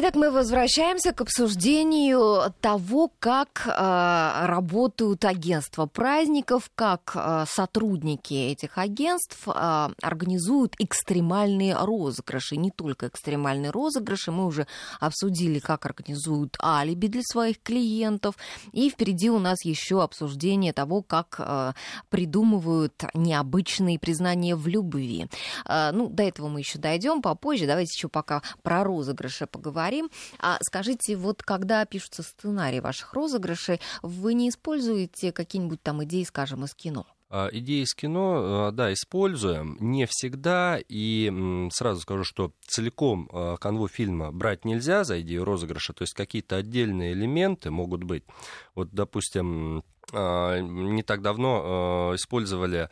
Итак, мы возвращаемся к обсуждению того, как э, работают агентства праздников, как э, сотрудники этих агентств э, организуют экстремальные розыгрыши. Не только экстремальные розыгрыши, мы уже обсудили, как организуют алиби для своих клиентов. И впереди у нас еще обсуждение того, как э, придумывают необычные признания в любви. Э, ну, до этого мы еще дойдем попозже. Давайте еще пока про розыгрыши поговорим поговорим. А скажите, вот когда пишутся сценарии ваших розыгрышей, вы не используете какие-нибудь там идеи, скажем, из кино? А, идеи из кино, а, да, используем. Не всегда. И сразу скажу, что целиком а, канву фильма брать нельзя за идею розыгрыша. То есть какие-то отдельные элементы могут быть. Вот, допустим, не так давно использовали а,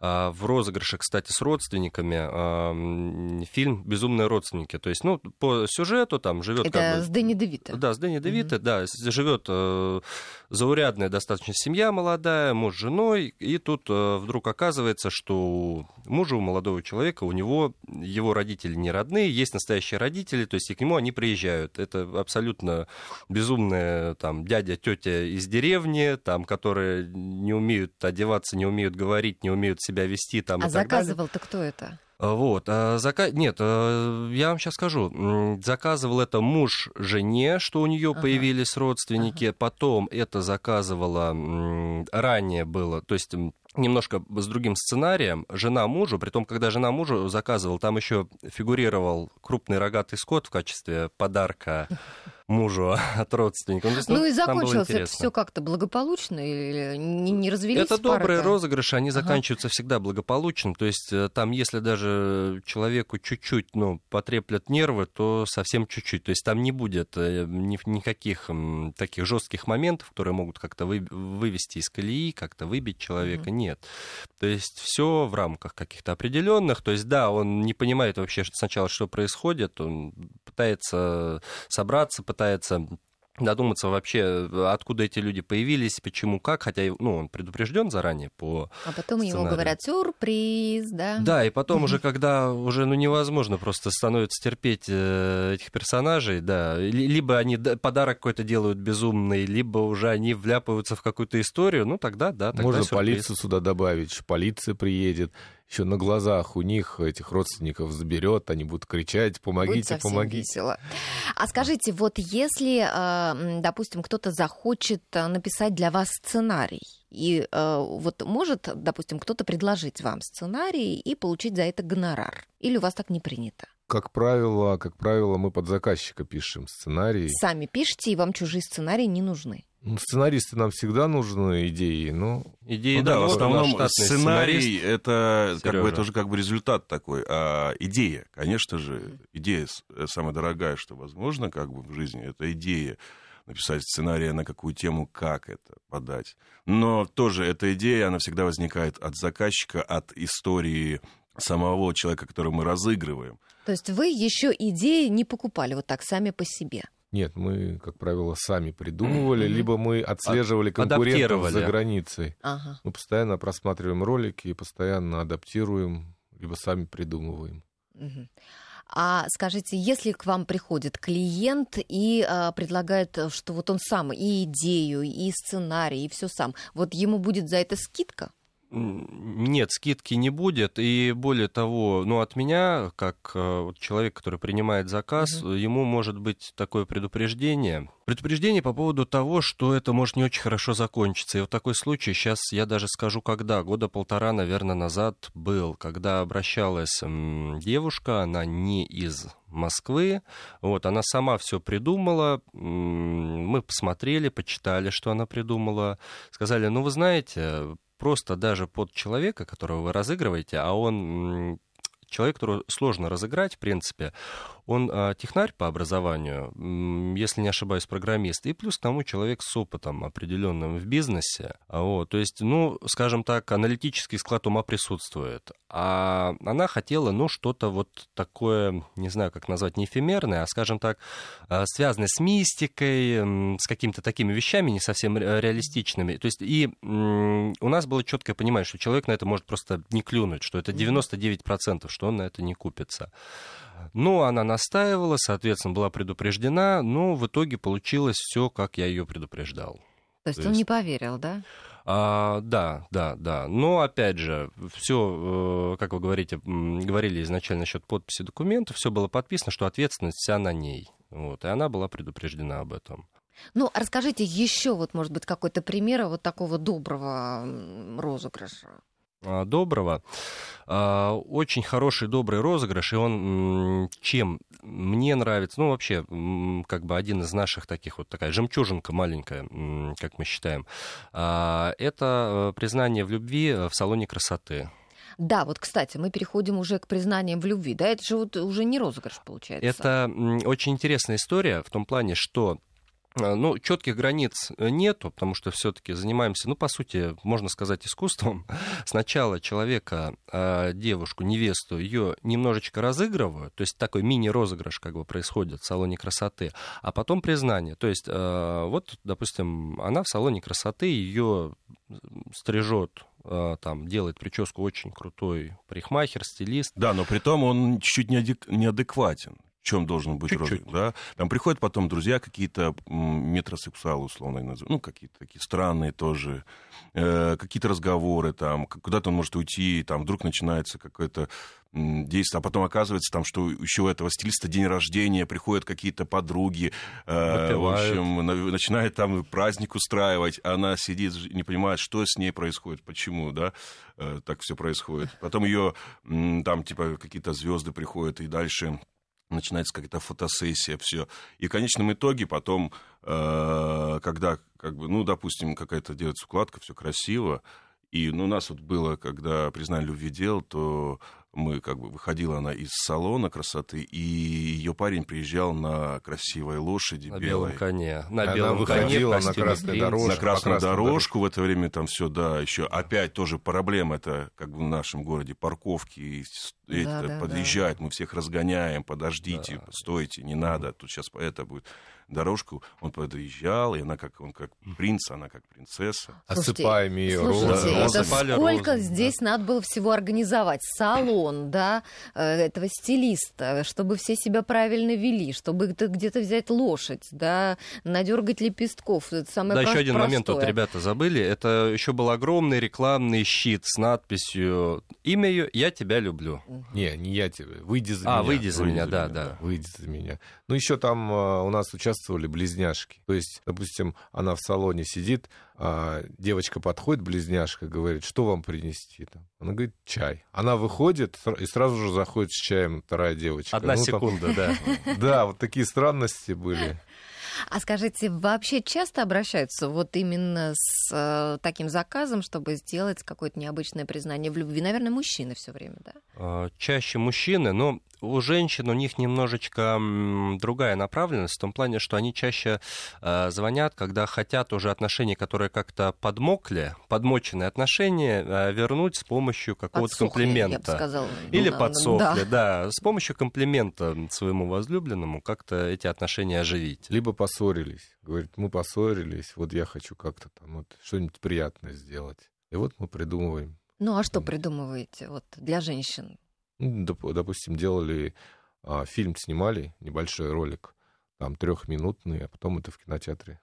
в розыгрыше, кстати, с родственниками фильм «Безумные родственники». То есть, ну, по сюжету там живет... Это как бы, с Дэнни Девита. Да, с Дэнни Девита, mm-hmm. да, живет э, заурядная достаточно семья молодая, муж с женой, и тут э, вдруг оказывается, что мужа у молодого человека, у него его родители не родные, есть настоящие родители, то есть и к нему они приезжают. Это абсолютно безумные там дядя, тетя из деревни, там, которые не умеют одеваться, не умеют говорить, не умеют себя вести там. А заказывал-то кто это? А, вот, а зака... нет, а, я вам сейчас скажу, заказывал это муж жене, что у нее ага. появились родственники, ага. потом это заказывала ранее было, то есть немножко с другим сценарием. Жена мужу, при том, когда жена мужу заказывал, там еще фигурировал крупный рогатый скот в качестве подарка мужу от родственников. Ну, ну и закончилось это все как-то благополучно или не, не развелись? Это добрые розыгрыши, они ага. заканчиваются всегда благополучно. То есть э, там, если даже человеку чуть-чуть ну, потреплят нервы, то совсем чуть-чуть. То есть там не будет э, никаких таких жестких моментов, которые могут как-то вы, вывести из колеи, как-то выбить человека. Угу. Нет. То есть все в рамках каких-то определенных. То есть да, он не понимает вообще сначала, что происходит, он пытается собраться, пытается пытается додуматься вообще, откуда эти люди появились, почему, как, хотя ну, он предупрежден заранее по А потом сценарию. ему говорят сюрприз, да? Да, и потом уже, когда уже ну, невозможно просто становится терпеть э, этих персонажей, да, либо они подарок какой-то делают безумный, либо уже они вляпываются в какую-то историю, ну тогда, да, тогда Можно сюрприз. полицию сюда добавить, полиция приедет, еще на глазах у них этих родственников заберет, они будут кричать, помогите, Будет помогите. Весело. А скажите, вот если, э, допустим, кто-то захочет э, написать для вас сценарий, и э, вот может, допустим, кто-то предложить вам сценарий и получить за это гонорар, или у вас так не принято? Как правило, как правило, мы под заказчика пишем сценарий. Сами пишете, и вам чужие сценарии не нужны. Ну, сценаристы нам всегда нужны идеи, но... Идеи, ну, да, да в основном сценарий это как бы, это уже как бы результат такой, а идея, конечно же, идея самая дорогая, что возможно как бы в жизни, это идея написать сценарий на какую тему, как это подать. Но тоже эта идея, она всегда возникает от заказчика, от истории самого человека, которого мы разыгрываем. То есть вы еще идеи не покупали вот так сами по себе? Нет, мы, как правило, сами придумывали, либо мы отслеживали конкурентов за границей. Ага. Мы постоянно просматриваем ролики и постоянно адаптируем, либо сами придумываем. А скажите, если к вам приходит клиент и а, предлагает, что вот он сам и идею, и сценарий, и все сам, вот ему будет за это скидка? Нет, скидки не будет. И более того, ну, от меня, как э, человек, который принимает заказ, угу. ему может быть такое предупреждение. Предупреждение по поводу того, что это может не очень хорошо закончиться. И вот такой случай, сейчас я даже скажу, когда, года полтора, наверное, назад был, когда обращалась девушка, она не из Москвы. Вот, она сама все придумала. Мы посмотрели, почитали, что она придумала. Сказали, ну, вы знаете, просто даже под человека, которого вы разыгрываете, а он человек, которого сложно разыграть, в принципе. Он э, технарь по образованию, если не ошибаюсь, программист, и плюс к тому человек с опытом определенным в бизнесе. Вот, то есть, ну, скажем так, аналитический склад ума присутствует. А она хотела, ну, что-то вот такое, не знаю, как назвать, не эфемерное, а, скажем так, э, связанное с мистикой, с какими-то такими вещами не совсем реалистичными. То есть, и у нас было четкое понимание, что человек на это может просто не клюнуть, что это 99%, что он на это не купится. Ну, она настаивала, соответственно, была предупреждена, но в итоге получилось все, как я ее предупреждал. То есть, То он не поверил, да? А, да, да, да. Но опять же, все, э, как вы говорите, говорили изначально насчет подписи документов, все было подписано, что ответственность вся на ней. Вот, и она была предупреждена об этом. Ну, расскажите еще, вот, может быть, какой-то пример вот такого доброго розыгрыша. А, доброго. А, очень хороший, добрый розыгрыш, и он чем мне нравится, ну, вообще, как бы один из наших таких вот такая жемчужинка маленькая, как мы считаем, а, это э, признание в любви в салоне красоты. Да, вот, кстати, мы переходим уже к признаниям в любви. Да, это же вот уже не розыгрыш получается. Это очень интересная история в том плане, что ну, четких границ э, нету, потому что все-таки занимаемся, ну, по сути, можно сказать, искусством. Сначала человека, а, девушку, невесту, ее немножечко разыгрывают, то есть такой мини-розыгрыш как бы происходит в салоне красоты, а потом признание. То есть, а, вот, допустим, она в салоне красоты, ее стрижет там делает прическу очень крутой парикмахер, стилист. Да, но при том он чуть-чуть неадекватен чем должен быть Чуть-чуть. розыск, да. Там приходят потом друзья какие-то метросексуалы, условно, ну, какие-то такие странные тоже, э, какие-то разговоры там, куда-то он может уйти, там вдруг начинается какое-то действие, а потом оказывается там, что еще у этого стилиста день рождения, приходят какие-то подруги, э, в общем, на, начинает там праздник устраивать, а она сидит, не понимает, что с ней происходит, почему, да, э, так все происходит. Потом ее там, типа, какие-то звезды приходят, и дальше начинается какая-то фотосессия, все. И в конечном итоге потом, э, когда, как бы, ну, допустим, какая-то делается укладка, все красиво, и ну, у нас вот было, когда признали любви дел, то мы как бы выходила она из салона красоты, и ее парень приезжал на красивой лошади на белой. белом коне. На она белом выходила коне, на красную дорожку. На красную дорожку в это время там все, да, еще опять тоже проблема, это как бы в нашем городе парковки, да, да, подъезжают, да. мы всех разгоняем, подождите, да. стойте, не надо, тут сейчас это будет дорожку, он подъезжал, и она как, он как принц, она как принцесса. Осыпаем ее слушайте, это сколько розы, здесь да. надо было всего организовать? Салон, да, э, этого стилиста, чтобы все себя правильно вели, чтобы где-то взять лошадь, да, надергать лепестков. Это самое да, про- еще один простое. момент, вот ребята забыли, это еще был огромный рекламный щит с надписью «Имя ее, я тебя люблю». Не, не я тебя, выйди за а, меня. А, выйди за выйди меня, за да, меня, да. Выйди за меня. Ну, еще там э, у нас участвовали участвовали близняшки. То есть, допустим, она в салоне сидит, а девочка подходит, близняшка, говорит, что вам принести? Там? Она говорит, чай. Она выходит и сразу же заходит с чаем вторая девочка. Одна ну, секунда, там... да. Да, вот такие странности были. А скажите, вообще часто обращаются вот именно с э, таким заказом, чтобы сделать какое-то необычное признание в любви? Наверное, мужчины все время, да? А, чаще мужчины, но у женщин у них немножечко другая направленность, в том плане, что они чаще э, звонят, когда хотят уже отношения, которые как-то подмокли, подмоченные отношения, э, вернуть с помощью какого-то комплимента. Я бы сказала. Или ну, подсохли, да. да. С помощью комплимента своему возлюбленному как-то эти отношения оживить. Либо поссорились. Говорит, мы поссорились, вот я хочу как-то там вот что-нибудь приятное сделать. И вот мы придумываем. Ну а что придумываете вот для женщин? Ну, допустим, делали а, фильм, снимали, небольшой ролик, там трехминутный, а потом это в кинотеатре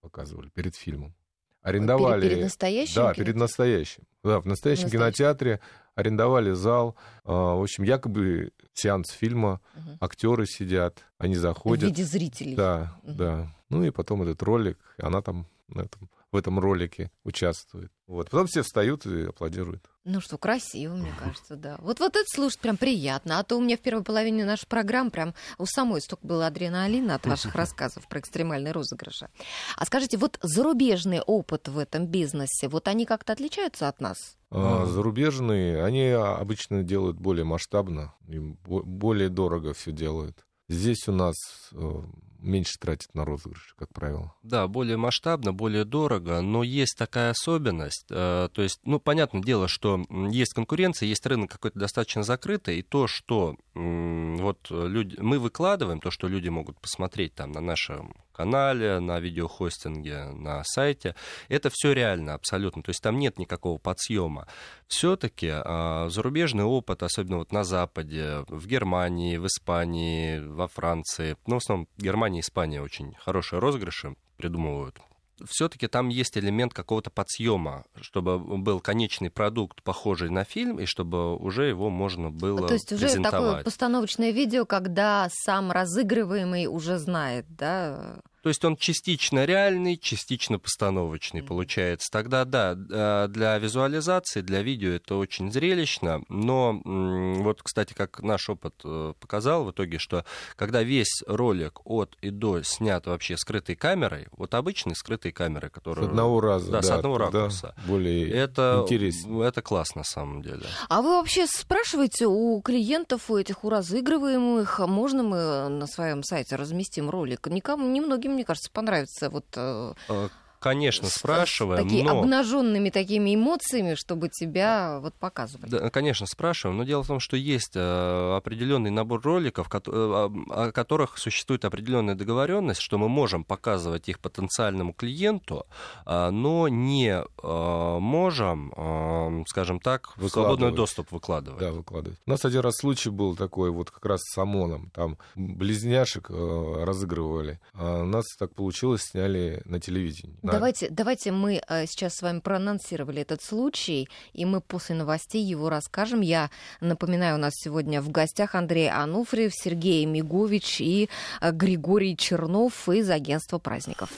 показывали перед фильмом. Арендовали. Перед, перед настоящим? Да, перед настоящим. Да, в настоящем настоящий. кинотеатре арендовали зал. А, в общем, якобы сеанс фильма, угу. актеры сидят, они заходят. В виде зрителей. Да, угу. да. Ну и потом этот ролик, она там на этом в этом ролике участвует. Вот. Потом все встают и аплодируют. Ну что, красиво, мне кажется, да. Вот, вот это слушать прям приятно. А то у меня в первой половине нашей программы прям у самой столько было адреналина от ваших рассказов про экстремальные розыгрыши. А скажите, вот зарубежный опыт в этом бизнесе, вот они как-то отличаются от нас? А зарубежные, они обычно делают более масштабно, и более дорого все делают. Здесь у нас э, меньше тратит на розыгрыш, как правило. Да, более масштабно, более дорого, но есть такая особенность. Э, то есть, ну, понятное дело, что есть конкуренция, есть рынок какой-то достаточно закрытый, и то, что вот люди, мы выкладываем, то, что люди могут посмотреть там на нашем канале, на видеохостинге, на сайте. Это все реально абсолютно. То есть там нет никакого подсъема. Все-таки а, зарубежный опыт, особенно вот на Западе, в Германии, в Испании, во Франции, ну, в основном Германия и Испания очень хорошие розыгрыши придумывают все-таки там есть элемент какого-то подсъема, чтобы был конечный продукт, похожий на фильм, и чтобы уже его можно было То есть уже такое постановочное видео, когда сам разыгрываемый уже знает, да? То есть он частично реальный, частично постановочный получается. Тогда да, э, для визуализации, для видео это очень зрелищно, но вот, кстати, как наш опыт э, показал в итоге, что когда весь ролик от и до снят вообще скрытой камерой, вот обычной скрытой камерой, которая... С одного раза, да. да с одного ракурса. Более это, интересно. Это классно на самом деле. А вы вообще спрашиваете у клиентов, у этих, у разыгрываемых, можно мы на своем сайте разместим ролик? Никому, немногим мне кажется, понравится вот э, а, Конечно, спрашиваем. Такие но... обнаженными такими эмоциями, чтобы тебя вот показывали. Да, конечно, спрашиваем. Но дело в том, что есть э, определенный набор роликов, ко- э, о которых существует определенная договоренность, что мы можем показывать их потенциальному клиенту, э, но не э, можем, э, скажем так, в свободный доступ выкладывать. Да, выкладывать. У нас один раз случай был такой, вот как раз с ОМОНом. Там близняшек э, разыгрывали. А у нас так получилось, сняли на телевидении. Давайте, давайте мы э, сейчас с вами проанонсировали этот случай, и мы после новостей его расскажем. Я напоминаю, у нас сегодня в гостях Андрей Ануфриев, Сергей Мигович и э, Григорий Чернов из агентства праздников.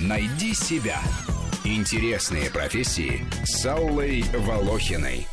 Найди себя. Интересные профессии с Аллой Волохиной.